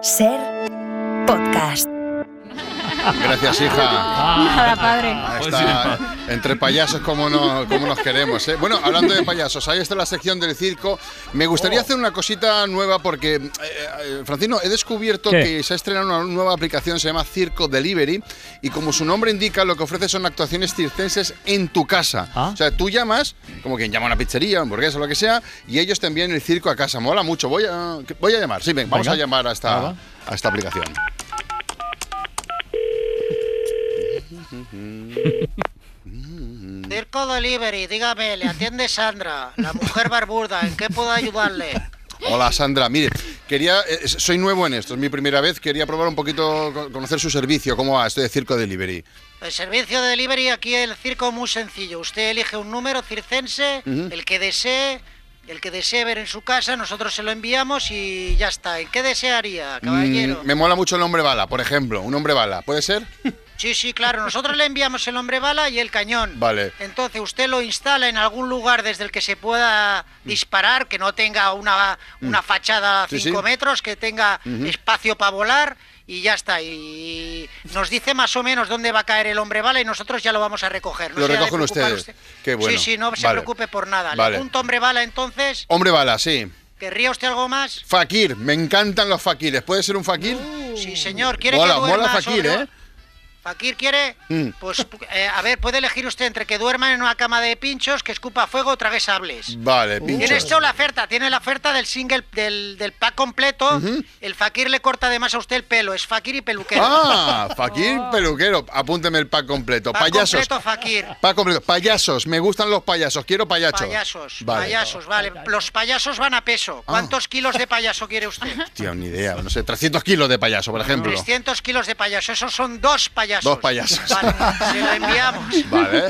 Ser podcast. Gracias, hija. Nada, padre. Ahí está, entre payasos como, no, como nos queremos. ¿eh? Bueno, hablando de payasos, ahí está la sección del circo. Me gustaría hacer una cosita nueva porque, eh, eh, Francino, he descubierto ¿Qué? que se ha estrenado una nueva aplicación, se llama Circo Delivery, y como su nombre indica, lo que ofrece son actuaciones circenses en tu casa. Ah. O sea, tú llamas, como quien llama a una pizzería, hamburguesa, lo que sea, y ellos te envían el circo a casa. Mola mucho. Voy a, voy a llamar. Sí, ven, vamos Venga. a llamar a Ah, esta, va. a esta aplicación. Circo Delivery, dígame, le atiende Sandra, la mujer barbuda, ¿en qué puedo ayudarle? Hola Sandra, mire, quería, eh, soy nuevo en esto, es mi primera vez, quería probar un poquito, co- conocer su servicio, cómo va esto de Circo Delivery. El servicio de delivery aquí el circo muy sencillo. Usted elige un número circense, el que desee, el que desee ver en su casa, nosotros se lo enviamos y ya está. ¿En qué desearía, caballero? Mm, me mola mucho el hombre bala, por ejemplo, un hombre bala, ¿puede ser? Sí, sí, claro. Nosotros le enviamos el hombre bala y el cañón. Vale. Entonces usted lo instala en algún lugar desde el que se pueda disparar, que no tenga una, una fachada a Mm. Sí, 5 sí. metros, que tenga espacio para volar y ya está. Y nos dice más o menos dónde va a caer el hombre bala y nosotros ya lo vamos a recoger. No Lo recogen ustedes. Qué bueno. Sí, sí, no se preocupe por nada. Vale. Le apunto hombre bala entonces. Hombre bala, sí. ¿Querría usted algo más? Fakir, me encantan los fakires, ¿puede ser un fakir? Sí, señor. ¿Quiere mola, que duerma mola fakir, sobre- ¿eh? ¿Fakir quiere? Mm. Pues, eh, a ver, puede elegir usted entre que duerma en una cama de pinchos, que escupa fuego o trague sables. Vale, Tiene pinchos. esto la oferta, tiene la oferta del single, del, del pack completo. El fakir le corta además a usted el pelo, es fakir y peluquero. Ah, fakir peluquero, apúnteme el pack completo. Pack Payasos. completo fakir. Pack completo. Payasos, me gustan los payasos, quiero payasos. Payasos, Vale. payasos, vale. Los payasos van a peso. ¿Cuántos kilos de payaso quiere usted? Tío, ni idea, no sé, 300 kilos de payaso, por ejemplo. 300 kilos de payaso, esos son dos payasos. Dos payasos. Vale, se lo enviamos. Vale.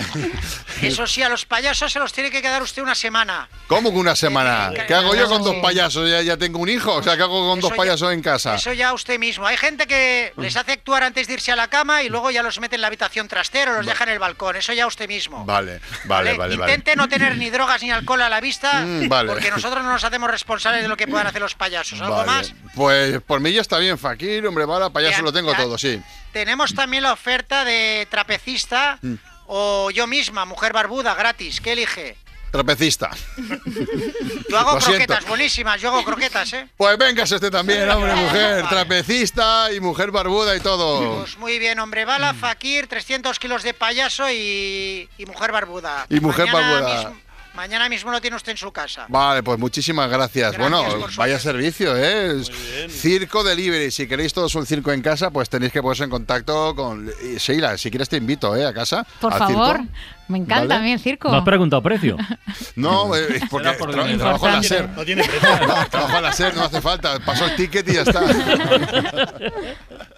Eso sí, a los payasos se los tiene que quedar usted una semana. ¿Cómo que una semana? ¿Qué hago yo con dos payasos? ¿Ya, ya tengo un hijo? O sea, ¿qué hago con dos Eso ya- payasos en casa? Eso ya usted mismo. Hay gente que les hace actuar antes de irse a la cama y luego ya los mete en la habitación trastera o los deja en el balcón. Eso ya usted mismo. Vale, vale, vale, vale. Intente no tener ni drogas ni alcohol a la vista, Mm, vale. porque nosotros no nos hacemos responsables de lo que puedan hacer los payasos. ¿Algo más? Pues por mí ya está bien, Fakir, hombre, bala, payaso Bien, lo tengo ya. todo, sí. Tenemos también la oferta de trapecista Mm. O yo misma, mujer barbuda, gratis. ¿Qué elige? Trapecista. Yo hago Lo siento. croquetas buenísimas, yo hago croquetas, ¿eh? Pues vengas este también, hombre, mujer. Trapecista y mujer barbuda y todo. Pues muy bien, hombre bala, fakir, 300 kilos de payaso y, y mujer barbuda. Y mujer Mañana barbuda. mismo- mañana mismo lo tiene usted en su casa. Vale, pues muchísimas gracias. Gracias bueno, por su vaya servicio, ¿eh? Circo Delivery. Si queréis todos un circo en casa, pues tenéis que ponerse en contacto con y Sheila. Si quieres te invito, ¿eh? A casa. Por al favor. circo. Me encanta ¿Vale? a mí el circo. ¿No has preguntado precio? No, eh, porque Será por tra- dinero. trabajo en la. SER. No tiene precio. No, trabajo en la SER, no hace falta. Paso el ticket y ya está.